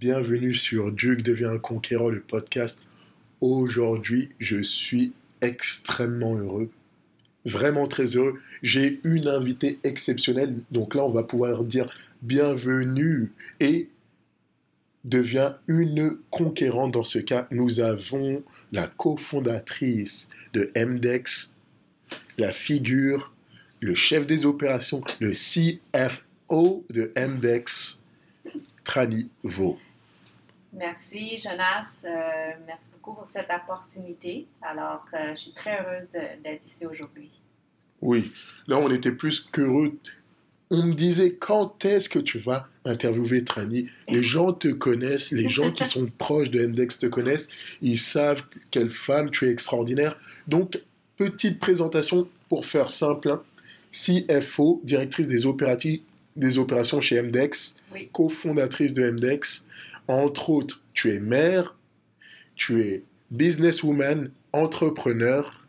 Bienvenue sur Duke devient un conquérant, le podcast. Aujourd'hui, je suis extrêmement heureux, vraiment très heureux. J'ai une invitée exceptionnelle, donc là, on va pouvoir dire bienvenue et devient une conquérante. Dans ce cas, nous avons la cofondatrice de MDEX, la figure, le chef des opérations, le CFO de MDEX, Trani Vaux. Merci, Jonas. Euh, merci beaucoup pour cette opportunité. Alors, euh, je suis très heureuse d'être ici aujourd'hui. Oui, là, on était plus qu'heureux. On me disait, quand est-ce que tu vas interviewer Trani? Les gens te connaissent, les gens qui sont proches de MDEX te connaissent, ils savent quelle femme tu es extraordinaire. Donc, petite présentation pour faire simple. Hein. CFO, directrice des, des opérations chez MDEX, cofondatrice de MDEX. Entre autres, tu es mère, tu es businesswoman, entrepreneur,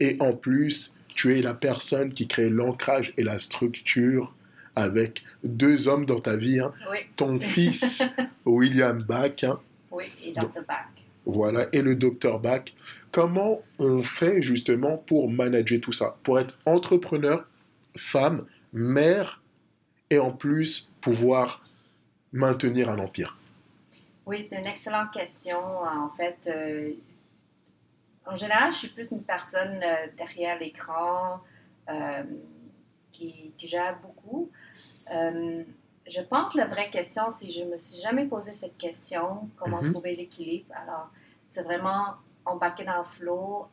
et en plus, tu es la personne qui crée l'ancrage et la structure avec deux hommes dans ta vie. Hein. Ton fils, William Bach. Hein. Oui, et Dr. Bach. Voilà, et le docteur Bach. Comment on fait justement pour manager tout ça? Pour être entrepreneur, femme, mère, et en plus pouvoir maintenir un empire? Oui, c'est une excellente question. En fait, euh, en général, je suis plus une personne euh, derrière l'écran euh, qui, gère beaucoup. je pense que la vraie question, c'est je ne me suis jamais posé cette question, comment mm-hmm. trouver l'équilibre. Alors, c'est vraiment embarquer dans le flow,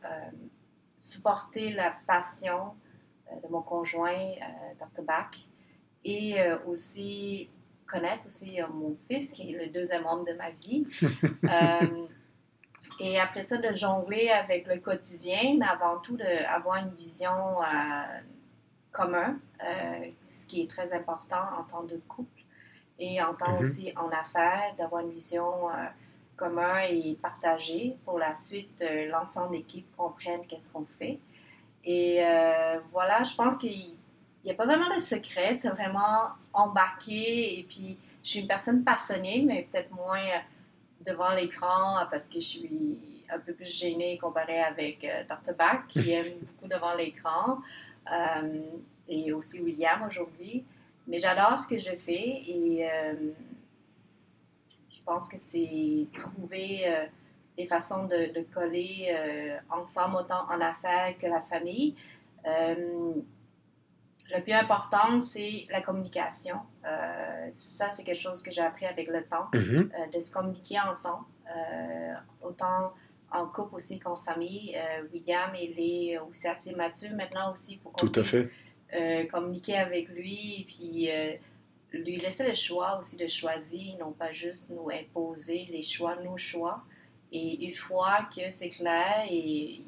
supporter la passion de mon conjoint, Dr. Bach, et aussi connaître aussi euh, mon fils, qui est le deuxième homme de ma vie. Euh, et après ça, de jongler avec le quotidien, mais avant tout d'avoir une vision euh, commune, ce qui est très important en temps de couple et en temps mhm. aussi en affaires, d'avoir une vision commune et partagée pour la suite, l'ensemble de l'équipe comprenne qu'est-ce qu'on fait. Et voilà, je pense qu'il n'y a pas vraiment de secret, c'est vraiment embarqué et puis je suis une personne passionnée, mais peut-être moins euh, devant l'écran parce que je suis un peu plus gênée comparée avec euh, Dr. Bach qui aime beaucoup devant l'écran euh, et aussi William aujourd'hui. Mais j'adore ce que je fais et je pense que c'est trouver des façons de, de coller ensemble autant en affaires que la famille le plus important, c'est la communication. Euh, ça, c'est quelque chose que j'ai appris avec le temps, mhm. euh, de se communiquer ensemble, euh, autant en couple aussi qu'en famille. William, il est aussi assez mature maintenant aussi pour qu'on puisse communiquer avec lui et puis lui laisser le choix aussi de choisir, non pas juste nous imposer les choix, nos choix. Et une fois que c'est clair et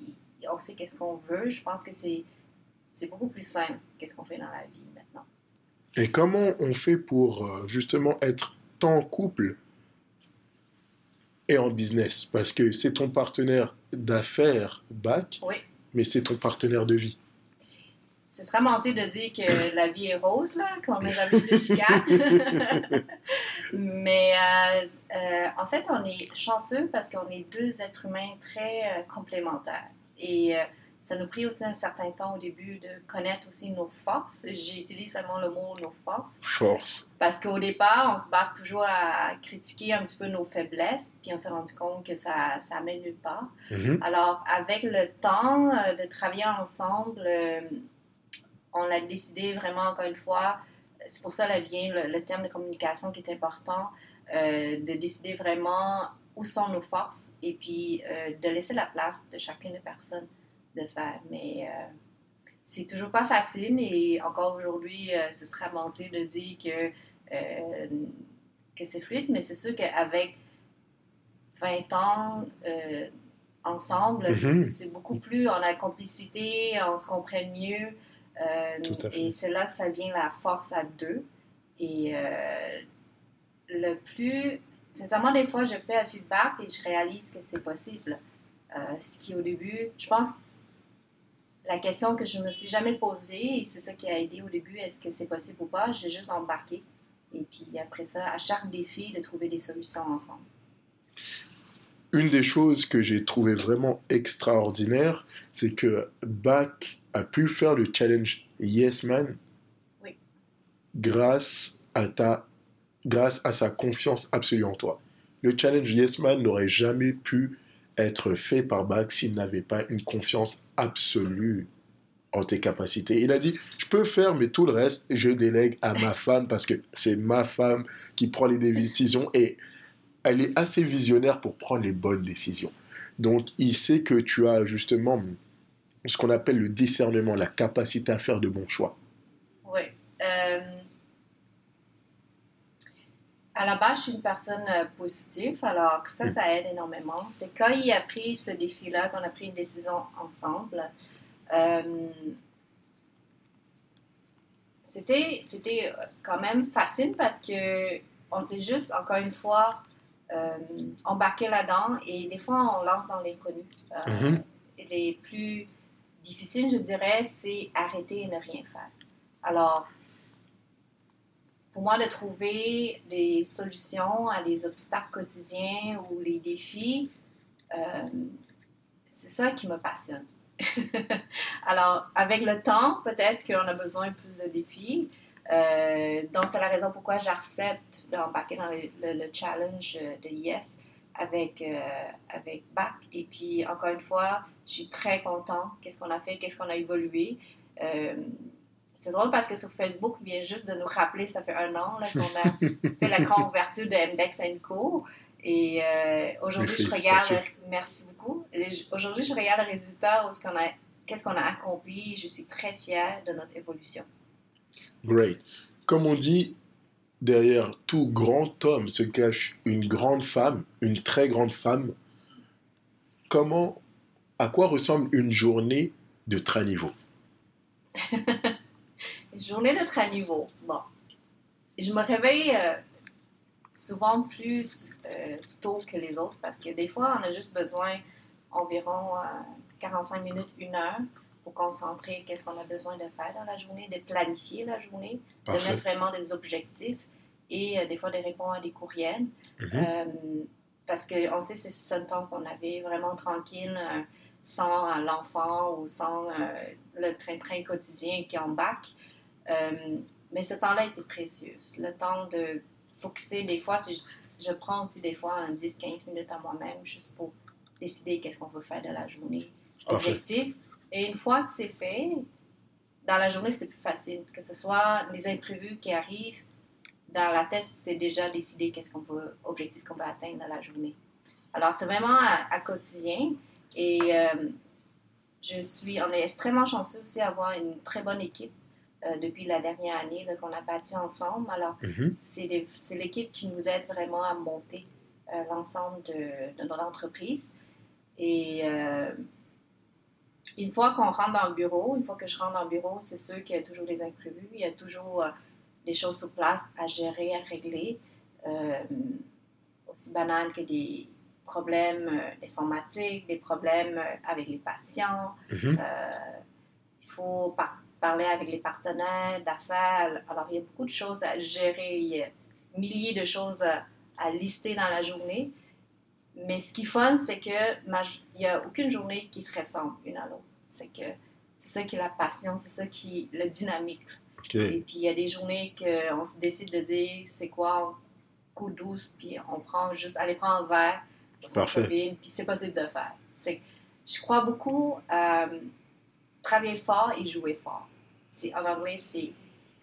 on sait qu'est-ce qu'on veut, je pense que c'est c'est beaucoup plus simple qu'est-ce qu'on fait dans la vie maintenant. Et comment on fait pour euh, justement être en couple et en business? Parce que c'est ton partenaire d'affaires, bac, mais c'est ton partenaire de vie. Ce serait mentir de dire que la vie est rose, là, qu'on n'a jamais de chicane. mais euh, euh, en fait, on est chanceux parce qu'on est deux êtres humains très complémentaires. Et ça nous a pris aussi un certain temps au début de connaître aussi nos forces. J'utilise vraiment le mot nos forces. Force. Parce qu'au départ, on se bat toujours à critiquer un petit peu nos faiblesses, puis on s'est rendu compte que ça, ça amène nulle part. Mm-hmm. Alors, avec le temps euh, de travailler ensemble, euh, on a décidé vraiment, encore une fois, c'est pour ça là vient le, terme de communication qui est important, euh, de décider vraiment où sont nos forces et puis de laisser la place de chacune des personnes de faire. Mais euh, c'est toujours pas facile et encore aujourd'hui, euh, ce serait mentir de dire que, euh, que c'est fluide, mais c'est sûr qu'avec 20 ans ensemble, mm-hmm. c'est beaucoup plus, on a complicité, on se comprend mieux. et c'est là que ça vient la force à deux. Et le plus, sincèrement, des fois, je fais un feedback et je réalise que c'est possible. ce qui, au début, je pense, la question que je me suis jamais posée, et c'est ça qui a aidé au début, est-ce que c'est possible ou pas, j'ai juste embarqué. Et puis après ça, à chaque défi, de trouver des solutions ensemble. Une des choses que j'ai trouvé vraiment extraordinaire, c'est que Bach a pu faire le challenge Yes Man Oui. grâce à ta grâce à sa confiance absolue en toi. Le challenge Yes Man n'aurait jamais pu être fait par Bach s'il n'avait pas une confiance absolue en tes capacités. Il a dit, je peux faire, mais tout le reste, je délègue à ma femme parce que c'est ma femme qui prend les décisions et elle est assez visionnaire pour prendre les bonnes décisions. Donc, il sait que tu as justement ce qu'on appelle le discernement, la capacité à faire de bons choix. Oui. Euh, à la base, je suis une personne euh, positive, alors ça, ça aide énormément. C'est quand il a pris ce défi-là, qu'on a pris une décision ensemble, euh, c'était, c'était quand même facile parce que on s'est juste, encore une fois, euh, embarqué là-dedans et des fois, on lance dans l'inconnu. Euh, Mhm. Les plus difficiles, je dirais, c'est arrêter et ne rien faire. Alors, pour moi, de trouver des solutions à des obstacles quotidiens ou les défis, euh, c'est ça qui me passionne. Alors, avec le temps, peut-être qu'on a besoin de plus de défis. Euh, donc, c'est la raison pourquoi j'accepte d'embarquer dans le, le- le challenge de Yes avec, euh, avec BAC. Et puis, encore une fois, je suis très content. Qu'est-ce qu'on a fait, qu'est-ce qu'on a évolué? C'est drôle parce que sur Facebook, il vient juste de nous rappeler, ça fait un an qu'on a fait la grande ouverture de MDEX Co. Et euh, aujourd'hui, je regarde, merci beaucoup. Aujourd'hui, je regarde le résultat, où ce qu'on a, qu'est-ce qu'on a accompli. Je suis très fière de notre évolution. Great. Comme on dit, derrière tout grand homme se cache une grande femme, une très grande femme. Comment, à quoi ressemble une journée de très niveau? Journée de très niveau. Bon. Je me réveille euh, souvent plus euh, tôt que les autres parce que des fois, on a juste besoin environ euh, 45 minutes, une heure pour concentrer qu'est-ce qu'on a besoin de faire dans la journée, de planifier la journée, de mettre vraiment des objectifs et euh, des fois de répondre à des courriels. Mhm. Euh, parce qu'on sait que c'est seul temps qu'on avait vraiment tranquille euh, sans euh, l'enfant ou sans euh, le train-train quotidien qui embarque. Euh, mais ce temps-là était précieux. Le temps de focuser, des fois, je prends aussi des fois un 10-15 minutes à moi-même juste pour décider qu'est-ce qu'on veut faire de la journée. Objectif. Et une fois que c'est fait, dans la journée, c'est plus facile. Que ce soit les imprévus qui arrivent, dans la tête, c'est déjà décidé qu'est-ce qu'on veut, objectif qu'on veut atteindre dans la journée. Alors, c'est vraiment à, à quotidien. Et euh, je suis, on est extrêmement chanceux aussi d'avoir une très bonne équipe euh, depuis la dernière année qu'on a bâti ensemble. Alors, Mhm. c'est l'équipe qui nous aide vraiment à monter euh, l'ensemble de, de notre entreprise. Et euh, une fois qu'on rentre dans le bureau, une fois que je rentre dans le bureau, c'est sûr qu'il y a toujours des imprévus, il y a toujours des choses sur place à gérer, à régler, aussi banales que des problèmes informatiques, des problèmes avec les patients. Mhm. Euh, il faut par- parler avec les partenaires d'affaires. Alors, il y a beaucoup de choses à gérer. Il y a milliers de choses à, à lister dans la journée. Mais ce qui est fun, c'est que ma- il n'y a aucune journée qui se ressemble une à l'autre. C'est que c'est ça qui est la passion, c'est ça qui est le dynamique. Et puis, il y a des journées qu'on se décide de dire c'est quoi, coup douce, puis on prend juste, allez prendre un verre, on Parfait. copine, puis c'est possible de faire. Je crois beaucoup à travailler fort et jouer fort. En anglais, c'est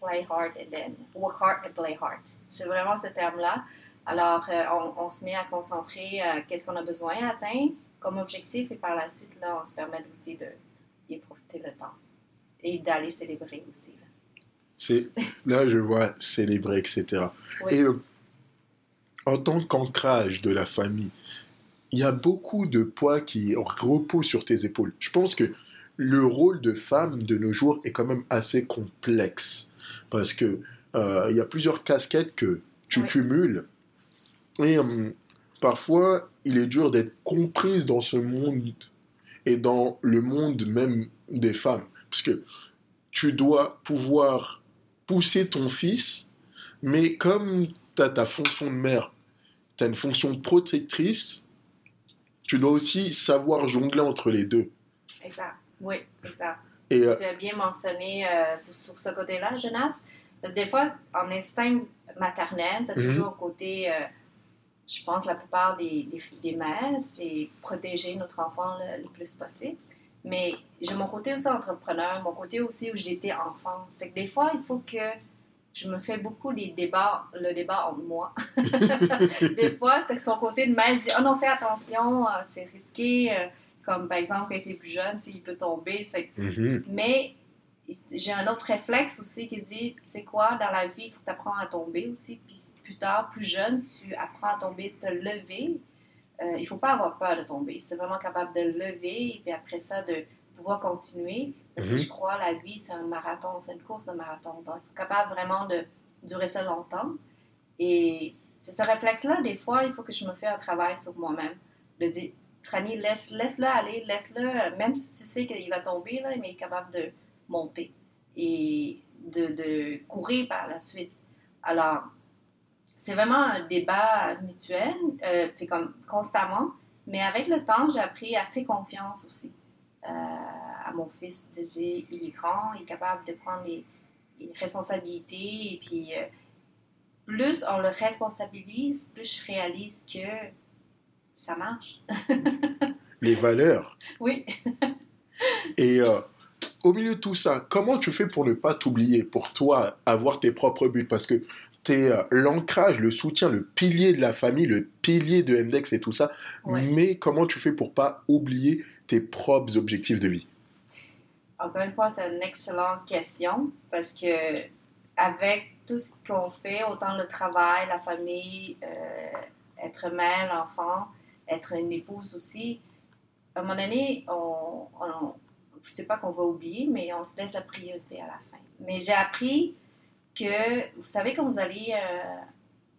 play hard and then work hard and play hard. C'est vraiment ce terme-là. Alors, euh, on, on se met à concentrer euh, qu'est-ce qu'on a besoin d'atteindre comme objectif et par la suite, là, on se permet aussi de y profiter le temps et d'aller célébrer aussi. là. Là je vois célébrer etc. Oui. Et euh, en tant qu'ancrage de la famille, il y a beaucoup de poids qui reposent sur tes épaules. Je pense que le rôle de femme de nos jours est quand même assez complexe parce que euh, il y a plusieurs casquettes que tu cumules et euh, parfois il est dur d'être comprise dans ce monde et dans le monde même des femmes parce que tu dois pouvoir pousser ton fils Mais comme tu as ta fonction de mère, tu as une fonction protectrice, tu dois aussi savoir jongler entre les deux. Exact. Oui, exact. Et, euh, Tu as bien mentionné euh, sur, ce côté-là, Jonas. Parce que des fois, en instinct maternel, tu as Mhm. toujours un côté, euh, je pense, la plupart des, des, des mères, c'est protéger notre enfant le, le plus possible. Mais j'ai mon côté aussi entrepreneur, mon côté aussi où j'étais enfant. C'est que des fois, il faut que je me fais beaucoup les débats, le débat entre moi. des fois, ton côté de mère dit Oh non, fais attention, c'est risqué. Comme par exemple, quand tu es plus jeune, tu sais, il peut tomber. Fait mhm, mais j'ai un autre réflexe aussi qui dit, c'est quoi, dans la vie, il faut que tu apprends à tomber aussi. Puis plus tard, plus jeune, tu apprends à tomber, te lever. Euh, il ne faut pas avoir peur de tomber. C'est vraiment capable de lever et puis après ça, de pouvoir continuer. Parce que je crois la vie, c'est un marathon, c'est une course de marathon. Donc, il faut capable vraiment de durer ça longtemps. Et c'est ce réflexe-là, des fois, il faut que je me fais un travail sur moi-même. De dire, Trani, laisse, laisse-le aller, laisse-le, même si tu sais qu'il va tomber, là, mais il est capable de monter et de, courir par la suite. Alors, c'est vraiment un débat mutuel, euh, c'est comme constamment, mais avec le temps, j'ai appris à faire confiance aussi euh, à mon fils. De dire, il est grand, il est capable de prendre les, les responsabilités et puis euh, plus on le responsabilise, plus je réalise que ça marche. les valeurs. Oui. Et euh, au milieu de tout ça, comment tu fais pour ne pas t'oublier, pour toi avoir tes propres buts? Parce que tu es l'ancrage, le soutien, le pilier de la famille, le pilier de Index et tout ça. Ouais. Mais comment tu fais pour pas oublier tes propres objectifs de vie? Encore une fois, c'est une excellente question parce que avec tout ce qu'on fait, autant le travail, la famille, euh, être mère, l'enfant, être une épouse aussi, à un moment donné, on, on, je sais pas qu'on va oublier, mais on se laisse la priorité à la fin. Mais j'ai appris que, vous savez, quand vous allez, euh,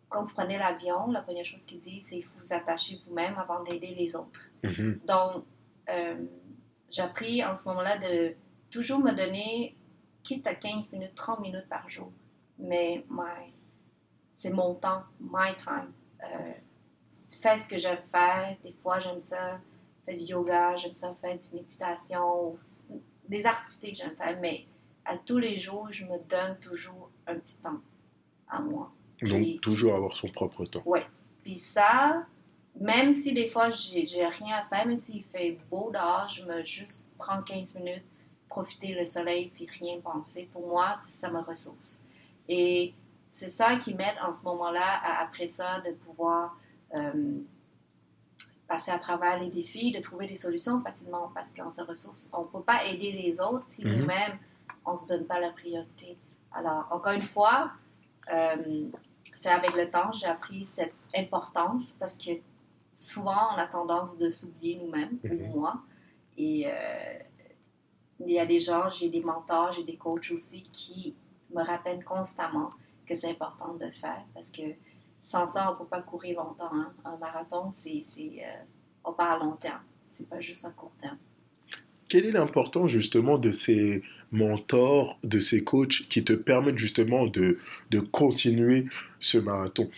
quand vous prenez l'avion, la première chose qu'il dit, c'est qu'il faut vous attacher vous-même avant d'aider les autres. Mhm. Donc, euh, j'ai appris en ce moment-là de toujours me donner, quitte à 15 minutes, 30 minutes par jour, mais my- c'est mon temps, my time. Euh, fais ce que j'aime faire. Des fois, j'aime ça faire du yoga, j'aime ça faire du méditation, des activités que j'aime faire, mais à tous les jours, je me donne toujours un petit temps à moi. Donc toujours avoir son propre temps. Puis ça, même si des fois j'ai rien à faire, même s'il fait beau dehors, je me juste prends 15 minutes, profiter le soleil, puis rien penser. Pour moi, ça me ressource. Et c'est ça qui m'aide en ce moment-là, après ça, de pouvoir passer à travers les défis, de trouver des solutions facilement parce qu'on se ressource. On ne peut pas aider les autres si Mhm. nous-mêmes, on ne se donne pas la priorité. Alors, encore une fois, euh, c'est avec le temps, j'ai appris cette importance parce que souvent, on a tendance de s'oublier nous-mêmes, Mhm. ou moi. Et euh, il y a des gens, j'ai des mentors, j'ai des coachs aussi qui me rappellent constamment que c'est important de faire parce que sans ça, on ne peut pas courir longtemps. hein. Un marathon, c'est, euh, on part à long terme. C'est pas juste à court terme. Quelle est l'importance justement de ces mentors, de ces coachs qui te permettent justement de, de continuer ce marathon?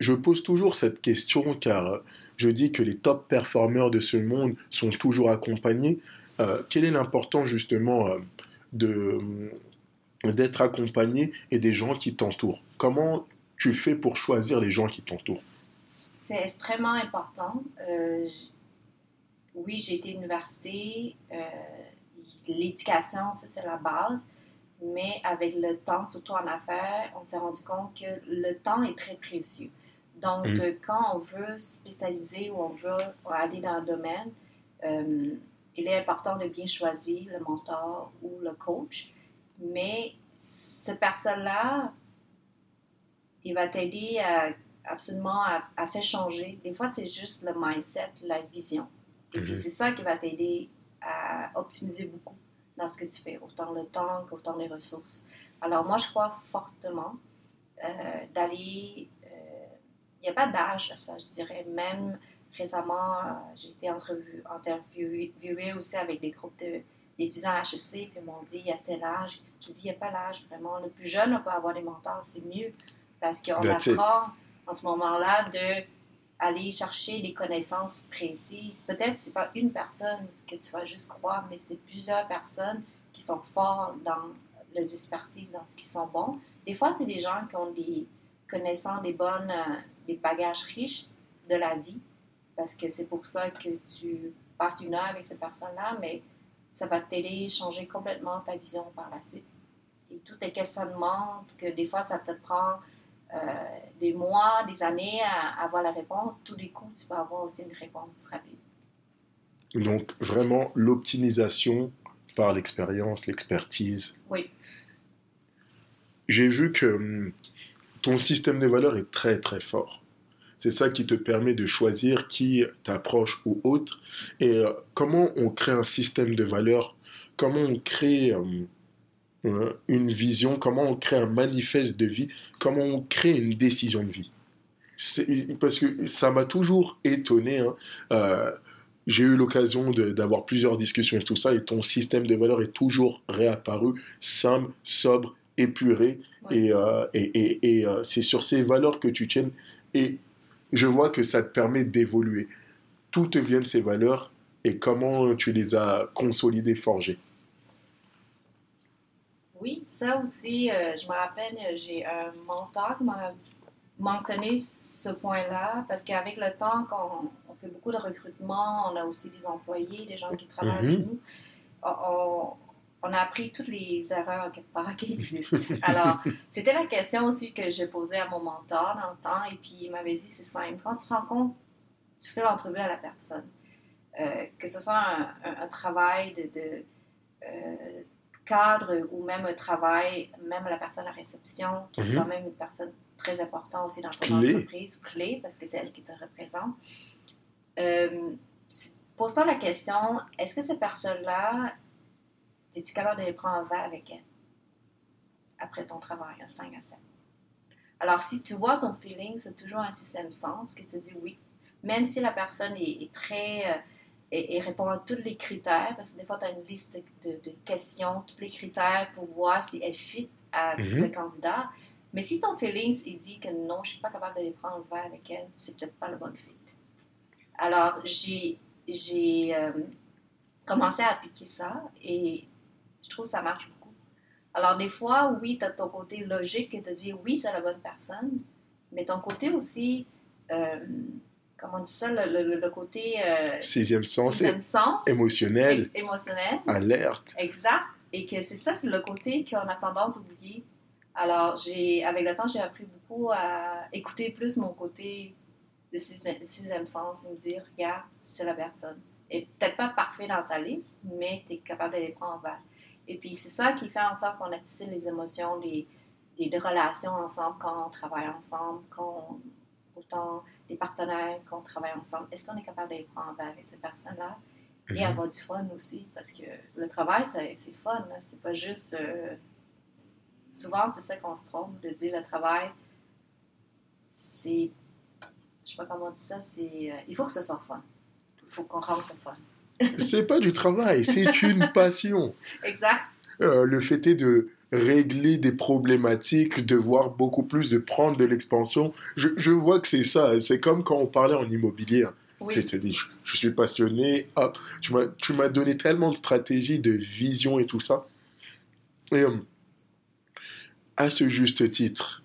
Je pose toujours cette question car euh, je dis que les top performeurs de ce monde sont toujours accompagnés. Euh, quelle est l'importance justement euh, de d'être accompagné et des gens qui t'entourent? Comment tu fais pour choisir les gens qui t'entourent C'est extrêmement important. Euh, oui, j'ai été à l'université. euh, L'éducation, ça, c'est la base. Mais avec le temps, surtout en affaires, on s'est rendu compte que le temps est très précieux. Donc, Mhm. euh, quand on veut spécialiser ou on veut aller dans un domaine, euh, il est important de bien choisir le mentor ou le coach. Mais cette personne-là, il va t'aider à absolument à, à faire changer. Des fois, c'est juste le mindset, la vision. Et puis, Mhm. c'est ça qui va t'aider à optimiser beaucoup dans ce que tu fais, autant le temps qu'autant les ressources. Alors, moi, je crois fortement euh, d'aller. euh, Il n'y a pas d'âge à ça, je dirais. Même récemment, euh, j'ai été entrevu- interviewée aussi avec des groupes de- d'étudiants à HEC, puis ils m'ont dit il y a tel âge. Je dis il n'y a pas l'âge vraiment. Le plus jeune on peut avoir des mentors, c'est mieux. Parce qu'on apprend en ce moment-là de aller chercher des connaissances précises. Peut-être c'est pas une personne que tu vas juste croire, mais c'est plusieurs personnes qui sont forts dans les expertises, dans ce qu'ils sont bons. Des fois, c'est des gens qui ont des connaissances, des bonnes, euh, des bagages riches de la vie, parce que c'est pour ça que tu passes une heure avec ces personnes-là, mais ça va t'aider, changer complètement ta vision par la suite. Et tous tes questionnements, que des fois ça te prend euh, des mois, des années à avoir la réponse, tous les coups, tu peux avoir aussi une réponse rapide. Donc, vraiment, l'optimisation par l'expérience, l'expertise. Oui. J'ai vu que hum, ton système de valeurs est très, très fort. C'est ça qui te permet de choisir qui t'approche ou autre. Et euh, comment on crée un système de valeurs? Comment on crée hum, une vision Comment on crée un manifeste de vie Comment on crée une décision de vie Parce que ça m'a toujours étonné. hein. Euh, j'ai eu l'occasion d'avoir plusieurs discussions et tout ça, et ton système de valeurs est toujours réapparu, simple, sobre, épuré, et, euh, et, et- et, euh, c'est sur ces valeurs que tu tiennes, et je vois que ça te permet d'évoluer. Tout te vient de ces valeurs, et comment tu les as consolidées, forgées? Oui, ça aussi, euh, je me rappelle, euh, j'ai un mentor qui m'a mentionné ce point-là, parce qu'avec le temps, quand on, on fait beaucoup de recrutement, on a aussi des employés, des gens qui travaillent avec Mhm. nous, on, on- on a appris toutes les erreurs quelque part qui existent. Alors, c'était la question aussi que j'ai posée à mon mentor dans le temps, et puis il m'avait dit, c'est simple, quand tu rencontres, tu fais l'entrevue à la personne, Euh, que ce soit un, un- un travail de... de, euh, cadre ou même un travail, même la personne à réception, qui Mhm. est quand même une personne très importante aussi dans ton Clé. entreprise, clé, parce que c'est elle qui te représente. Euh, Pose-toi la question, est-ce que ces personnes-là, es-tu capable de les prendre en verre avec elles après ton travail, un 5 à 7? Alors, si tu vois ton feeling, c'est toujours un sixième sens qui te dit oui. Même si la personne est, est très... et, et répond à tous les critères, parce que des fois, tu as une liste de, de- de questions, tous les critères pour voir si elle fit à Mhm. le candidat. Mais si ton feeling il dit que non, je suis pas capable de les prendre le verre avec elle, c'est peut-être pas le bon fit. Alors, j'ai euh, commencé à appliquer ça et je trouve que ça marche beaucoup. Alors, des fois, oui, tu as ton côté logique qui te dit oui, c'est la bonne personne, mais ton côté aussi, euh, comment on dit ça, le, le- le côté euh, Sixième sens, sixième sens, émotionnel, émotionnel, alerte. exact, et que c'est ça, c'est le côté qu'on a tendance à oublier. Alors, j'ai, avec le temps, j'ai appris beaucoup à écouter plus mon côté de sixième, sixième sens et me dire, regarde, c'est la personne. Et peut-être pas parfait dans ta liste, mais tu es capable de les prendre en verre. Et puis, c'est ça qui fait en sorte qu'on attise les émotions, les, les, les relations ensemble quand on travaille ensemble, quand on- les partenaires qu'on travaille ensemble. Est-ce qu'on est capable verre avec ces personnes-là? et Mhm. avoir du fun aussi, parce que le travail, c'est fun, là. c'est pas juste... euh, souvent, c'est ça qu'on se trompe, de dire le travail, c'est... Je sais pas comment on dit ça, c'est... euh, il faut que ce soit fun. Il faut qu'on rende ça fun. C'est pas du travail, c'est une passion. Exact. Euh, le fait est de régler des problématiques, de voir beaucoup plus, de prendre de l'expansion. Je, je vois que c'est ça. C'est comme quand on parlait en immobilier. hein. Oui, je, je suis passionné. Tu m'as, tu m'as donné tellement de stratégies, de vision et tout ça. Et euh, à ce juste titre,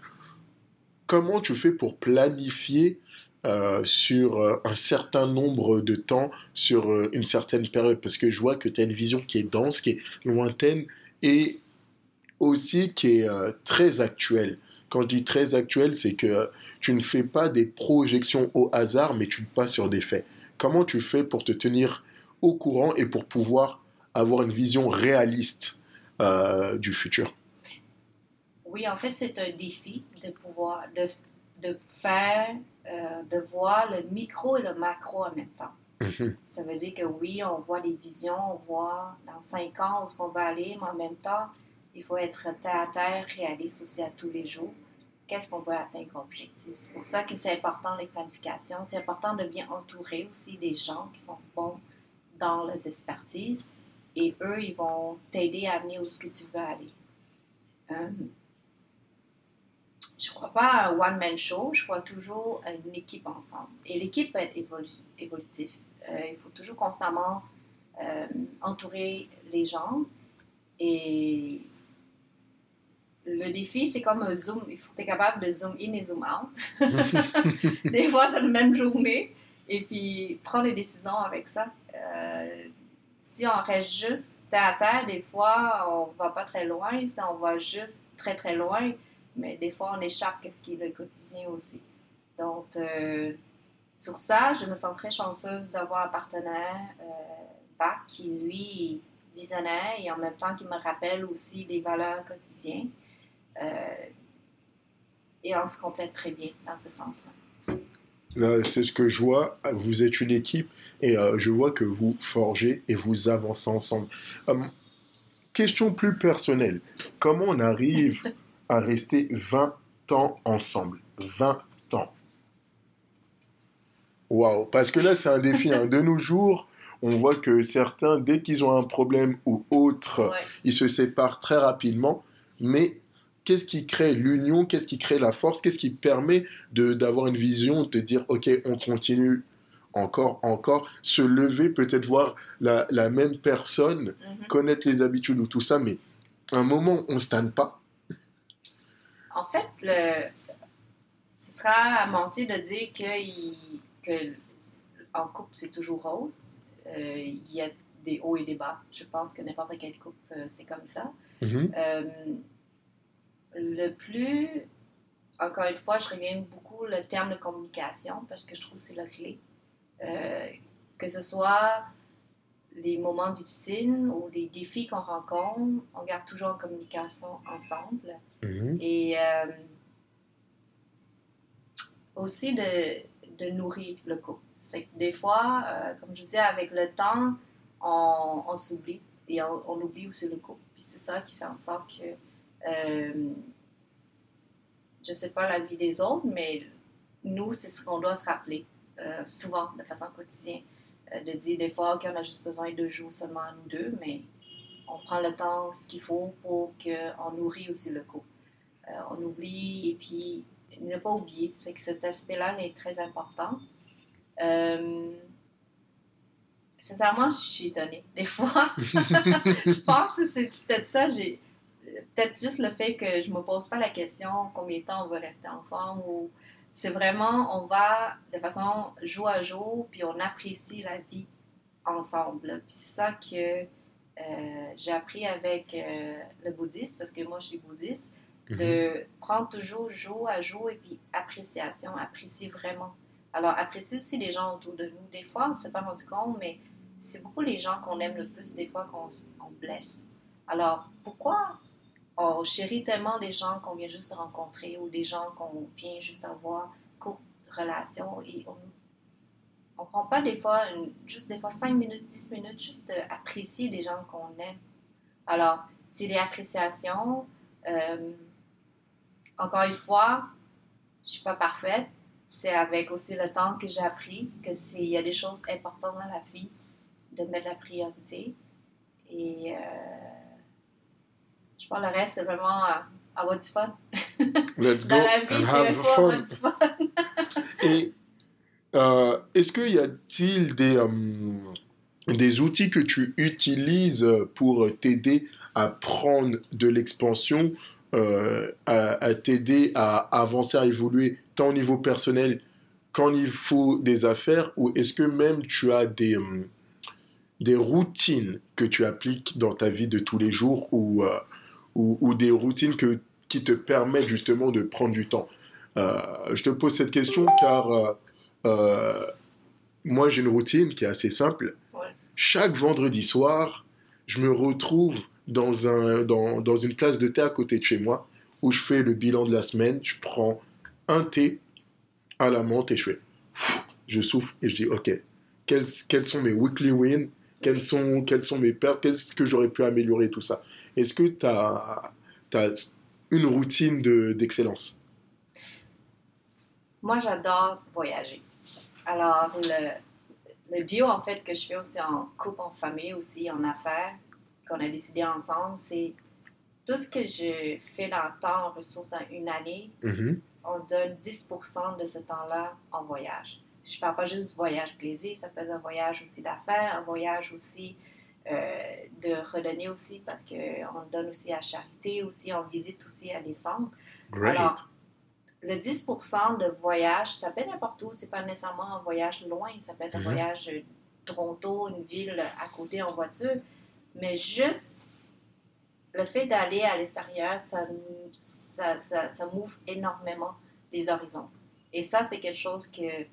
comment tu fais pour planifier euh, sur euh, un certain nombre de temps, sur euh, une certaine période? Parce que je vois que tu as une vision qui est dense, qui est lointaine et aussi qui est euh, très actuelle. Quand je dis très actuelle, c'est que euh, tu ne fais pas des projections au hasard, mais tu passes sur des faits. Comment tu fais pour te tenir au courant et pour pouvoir avoir une vision réaliste euh, du futur? Oui, en fait, c'est un défi de pouvoir, de, de faire, de voir le micro et le macro en même temps. Mhm. Ça veut dire que oui, on voit des visions, on voit dans cinq ans où est-ce qu'on va aller, mais en même temps, il faut être terre à terre, réaliste aussi à tous les jours. Qu'est-ce qu'on veut atteindre comme objectif? C'est pour ça que c'est important les planifications. C'est important de bien entourer aussi des gens qui sont bons dans les expertises et eux, ils vont t'aider à amener où ce que tu veux aller. Euh, je ne crois pas à un one-man show, je crois toujours à une équipe ensemble. Et l'équipe peut être évolutive. Euh, il faut toujours constamment euh, entourer les gens. Et le défi, c'est comme un zoom. Il faut être capable de zoom in et zoom out. Des fois, c'est la même journée. Et puis, prendre les décisions avec ça. Euh, si on reste juste terre à terre, des fois, on va pas très loin. Si on va juste très, très loin, mais des fois, on échappe à ce qui est le quotidien aussi. Donc, euh, sur ça, je me sens très chanceuse d'avoir un partenaire, euh, BAC, qui, lui, visionnaire et en même temps qui me rappelle aussi des valeurs quotidiennes. Euh, et on se complète très bien dans ce sens-là. C'est ce que je vois. Vous êtes une équipe et euh, je vois que vous forgez et vous avancez ensemble. Hum, question plus personnelle. Comment on arrive à rester 20 ans ensemble? 20 ans. Waouh, parce que là c'est un défi. Hein. De nos jours, on voit que certains, dès qu'ils ont un problème ou autre, ils se séparent très rapidement. Mais qu'est-ce qui crée l'union, qu'est-ce qui crée la force, qu'est-ce qui permet d'avoir une vision, de dire, OK, on continue encore, encore, se lever, peut-être voir la, même personne, mhm. connaître les habitudes ou tout ça, mais à un moment, on ne stagne pas. En fait, le, ce sera mentir de dire que, que en couple, c'est toujours rose. Euh, il y a des hauts et des bas. Je pense que n'importe quel couple, euh, c'est comme ça. Mhm. Euh, le plus, encore une fois, je reviens beaucoup le terme de communication parce que je trouve que c'est la clé. Euh, que ce soit les moments difficiles ou les défis qu'on rencontre, on garde toujours en communication ensemble. Mhm. Et euh, aussi de, de, nourrir le couple. des fois, euh, comme je disais, avec le temps, on, on s'oublie et on, on, oublie aussi le couple. Puis c'est ça qui fait en sorte que euh, je ne sais pas la vie des autres, mais nous, c'est ce qu'on doit se rappeler euh, souvent, de façon quotidienne, euh, de dire des fois qu'on a juste besoin de jours seulement nous deux, mais on prend le temps, ce qu'il faut pour qu'on nourrit aussi le couple. on oublie et puis ne pas oublier, c'est que cet aspect-là est très important. sincèrement, je suis étonnée. Des fois, je pense que c'est peut-être ça. Peut-être juste le fait que je me pose pas la question combien de temps on va rester ensemble ou c'est vraiment on va de façon jour à jour puis on apprécie la vie ensemble. Puis c'est ça que euh, j'ai appris avec euh, le bouddhisme parce que moi je suis bouddhiste de mhm. prendre toujours jour à jour et puis appréciation, apprécier vraiment. Alors apprécier aussi les gens autour de nous. Des fois on ne s'est pas rendu compte mais c'est beaucoup les gens qu'on aime le plus des fois qu'on blesse. Alors pourquoi on chérit tellement les gens qu'on vient juste de rencontrer ou des gens qu'on vient juste avoir courte relation et on ne prend pas des fois, juste des fois 5 minutes, 10 minutes, juste d'apprécier les gens qu'on aime. Alors, c'est des appréciations. Euh, encore une fois, je ne suis pas parfaite. C'est avec aussi le temps que j'ai appris que s'il y a des choses importantes dans la vie, de mettre la priorité. Et euh, je pense que le reste, c'est vraiment euh, avoir du fun. Let's go. Dans la vie, c'est avoir du fun. Et euh, est-ce qu'il y a-t-il des, euh, des outils que tu utilises pour t'aider à prendre de l'expansion, à, t'aider à avancer, à évoluer tant au niveau personnel qu'au niveau des affaires, ou est-ce que même tu as des, des routines que tu appliques dans ta vie de tous les jours ou ou, des routines que, qui te permettent justement de prendre du temps euh, Je te pose cette question car euh, euh, moi j'ai une routine qui est assez simple. Chaque vendredi soir, je me retrouve dans, un, dans, dans une classe de thé à côté de chez moi où je fais le bilan de la semaine. Je prends un thé à la menthe et je fais. Je souffle et je dis ok, quels, quels sont mes weekly wins quelles sont, quelles sont mes pertes Qu'est-ce que j'aurais pu améliorer tout ça Est-ce que tu as, une routine d'excellence? Moi, j'adore voyager. Alors, le, le duo, en fait, que je fais aussi en couple, en famille, aussi en affaires, qu'on a décidé ensemble, c'est tout ce que je fais dans le temps en ressources dans une année, Mhm. on se donne 10% de ce temps-là en voyage. Je ne parle pas juste du voyage plaisir, ça peut être un voyage aussi d'affaires, un voyage aussi euh, de redonner aussi, parce qu'on donne aussi à charité, aussi on visite aussi à des centres. Great. Alors, le 10% de voyage, ça peut être n'importe où, c'est pas nécessairement un voyage loin, ça peut être un Mhm. voyage Toronto, une ville à côté en voiture, mais juste le fait d'aller à l'extérieur, ça, ça, ça, ça m'ouvre énormément les horizons. Et ça, c'est quelque chose que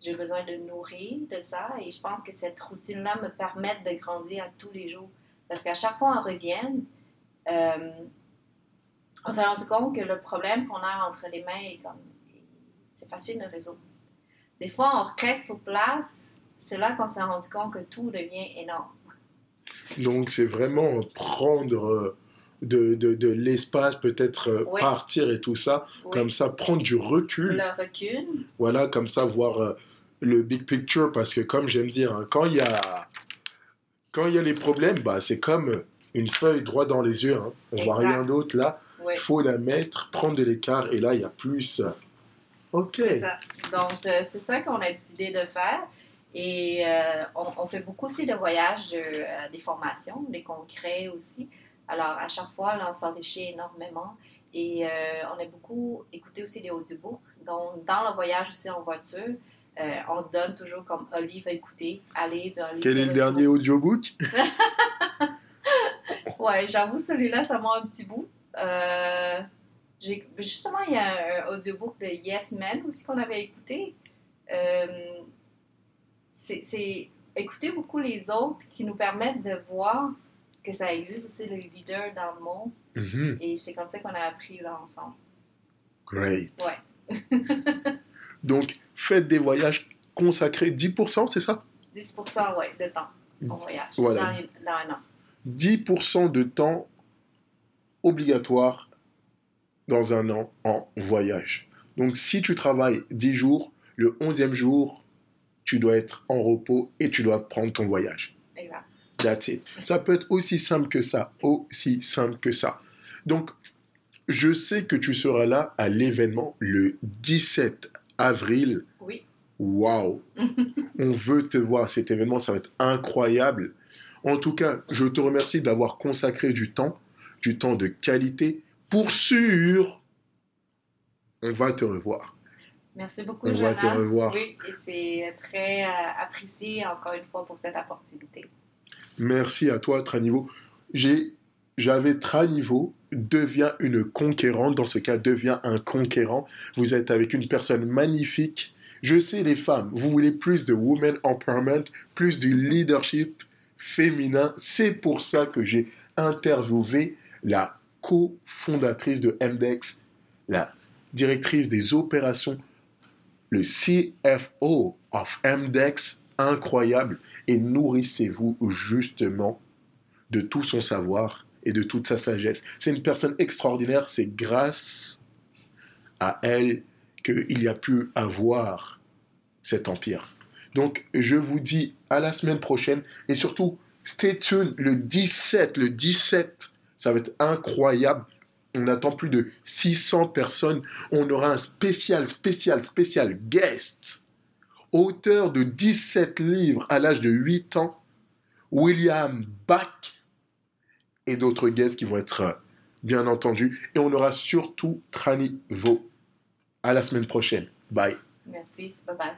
j'ai besoin de nourrir de ça, et je pense que cette routine-là me permet de grandir à tous les jours. Parce qu'à chaque fois qu'on revient, euh, on s'est rendu compte que le problème qu'on a entre les mains. C'est facile de résoudre. Des fois, on reste sur place, c'est là qu'on s'est rendu compte que tout devient énorme. Donc, c'est vraiment prendre euh, de, de, de l'espace, peut-être euh, Ouais. partir et tout ça. Comme ça, prendre du recul. Le recul, Voilà, comme ça, voir euh, le big picture. Parce que, comme j'aime dire, hein, quand il y a, quand il y a les problèmes, bah, c'est comme une feuille droit dans les yeux. hein. On voit Exact. rien d'autre là. Il faut la mettre, prendre de l'écart. Et là, il y a plus. euh, Ok. C'est ça. Donc, euh, c'est ça qu'on a décidé de faire. Et euh, on, on fait beaucoup aussi de voyages, euh, des formations, des concrets aussi. Alors, à chaque fois, là, on s'enrichit énormément. Et euh, on a beaucoup écouté aussi des audiobooks. Donc, dans le voyage aussi en voiture, euh, on se donne toujours comme un livre à écouter, un livre Quel est le dernier audiobook? Ouais, j'avoue, celui-là, ça m'a un petit bout. Euh, justement, il y a un audiobook de Yes Men aussi qu'on avait écouté. C'est écouter beaucoup les autres qui nous permettent de voir que ça existe aussi le leader dans le monde. Mhm. Et c'est comme ça qu'on a appris là ensemble. Great. Ouais. Donc, faites des voyages consacrés 10%, c'est ça? 10% ouais, de temps en voyage Voilà. dans, les- dans un an. 10% de temps obligatoire dans un an en voyage. Donc si tu travailles 10 jours, le 11e jour, tu dois être en repos et tu dois prendre ton voyage. Exact. That's it. Ça peut être aussi simple que ça, aussi simple que ça. Donc, je sais que tu seras là à l'événement le 17 avril. Oui. Waouh On veut te voir cet événement, ça va être incroyable. En tout cas, je te remercie d'avoir consacré du temps, du temps de qualité. Pour sûr, on va te revoir. Merci beaucoup, On va te revoir. Oui, et c'est très euh, apprécié encore une fois pour cette opportunité. Merci à toi, Traniveau. J'ai, j'avais Traniveau, devient une conquérante, dans ce cas, devient un conquérant. Vous êtes avec une personne magnifique. Je sais, les femmes, vous voulez plus de women empowerment, plus du leadership féminin. C'est pour ça que j'ai interviewé la cofondatrice de MDEX, la directrice des opérations, le CFO of MDEX, incroyable et nourrissez-vous justement de tout son savoir et de toute sa sagesse. C'est une personne extraordinaire, c'est grâce à elle qu'il y a pu avoir cet empire. Donc, je vous dis à la semaine prochaine et surtout, stay tuned le 17, le 17, ça va être incroyable. On attend plus de 600 personnes. On aura un spécial, spécial, spécial guest auteur de 17 livres à l'âge de 8 ans, William Bach, et d'autres guests qui vont être euh, bien entendus. Et on aura surtout Trani Vo. À la semaine prochaine. Bye. Merci. Bye bye.